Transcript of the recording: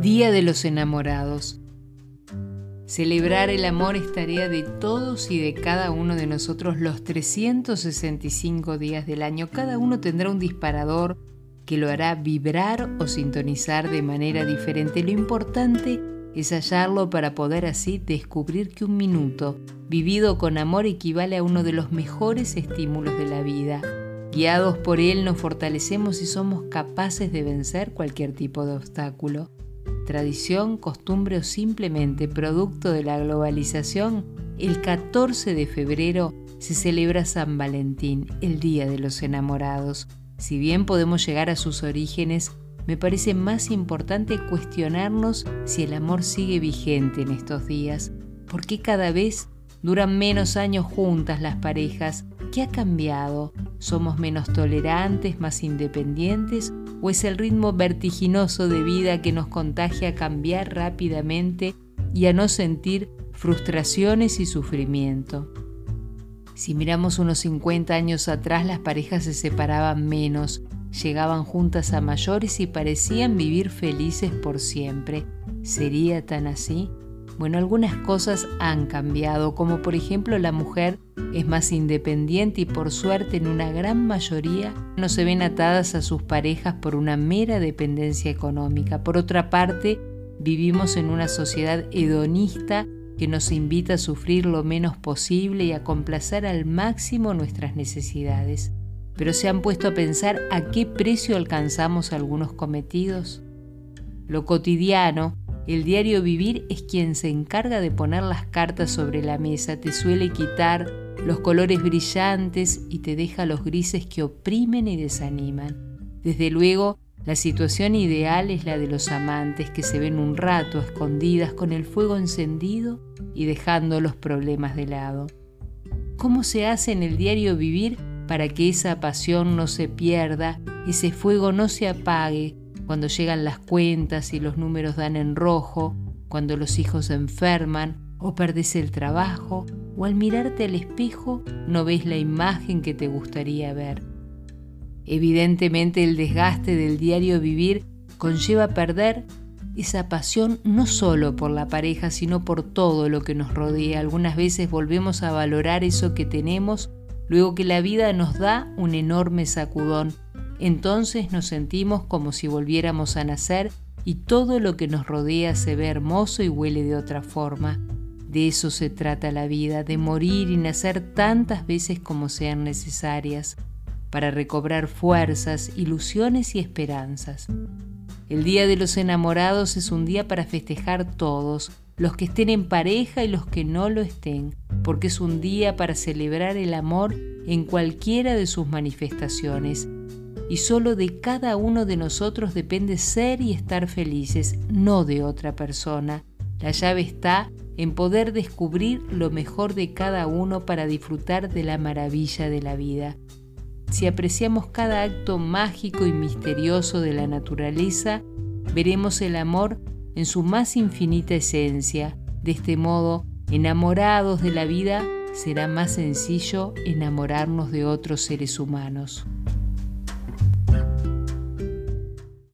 Día de los Enamorados. Celebrar el amor es tarea de todos y de cada uno de nosotros los 365 días del año. Cada uno tendrá un disparador que lo hará vibrar o sintonizar de manera diferente. Lo importante es hallarlo para poder así descubrir que un minuto vivido con amor equivale a uno de los mejores estímulos de la vida. Guiados por él nos fortalecemos y somos capaces de vencer cualquier tipo de obstáculo tradición, costumbre o simplemente producto de la globalización, el 14 de febrero se celebra San Valentín, el Día de los Enamorados. Si bien podemos llegar a sus orígenes, me parece más importante cuestionarnos si el amor sigue vigente en estos días, porque cada vez duran menos años juntas las parejas. ¿Qué ha cambiado? ¿Somos menos tolerantes, más independientes o es el ritmo vertiginoso de vida que nos contagia a cambiar rápidamente y a no sentir frustraciones y sufrimiento. Si miramos unos 50 años atrás, las parejas se separaban menos, llegaban juntas a mayores y parecían vivir felices por siempre. ¿Sería tan así? Bueno, algunas cosas han cambiado, como por ejemplo la mujer es más independiente y por suerte en una gran mayoría no se ven atadas a sus parejas por una mera dependencia económica. Por otra parte, vivimos en una sociedad hedonista que nos invita a sufrir lo menos posible y a complacer al máximo nuestras necesidades. Pero se han puesto a pensar a qué precio alcanzamos algunos cometidos. Lo cotidiano, el diario vivir es quien se encarga de poner las cartas sobre la mesa, te suele quitar los colores brillantes y te deja los grises que oprimen y desaniman. Desde luego, la situación ideal es la de los amantes que se ven un rato escondidas con el fuego encendido y dejando los problemas de lado. ¿Cómo se hace en el diario vivir para que esa pasión no se pierda, ese fuego no se apague, cuando llegan las cuentas y los números dan en rojo, cuando los hijos se enferman o perdes el trabajo, o al mirarte al espejo no ves la imagen que te gustaría ver. Evidentemente el desgaste del diario vivir conlleva perder esa pasión no solo por la pareja, sino por todo lo que nos rodea. Algunas veces volvemos a valorar eso que tenemos luego que la vida nos da un enorme sacudón entonces nos sentimos como si volviéramos a nacer y todo lo que nos rodea se ve hermoso y huele de otra forma. De eso se trata la vida, de morir y nacer tantas veces como sean necesarias, para recobrar fuerzas, ilusiones y esperanzas. El Día de los Enamorados es un día para festejar todos, los que estén en pareja y los que no lo estén, porque es un día para celebrar el amor en cualquiera de sus manifestaciones y solo de cada uno de nosotros depende ser y estar felices, no de otra persona. La llave está en poder descubrir lo mejor de cada uno para disfrutar de la maravilla de la vida. Si apreciamos cada acto mágico y misterioso de la naturaleza, veremos el amor en su más infinita esencia. De este modo, enamorados de la vida, será más sencillo enamorarnos de otros seres humanos.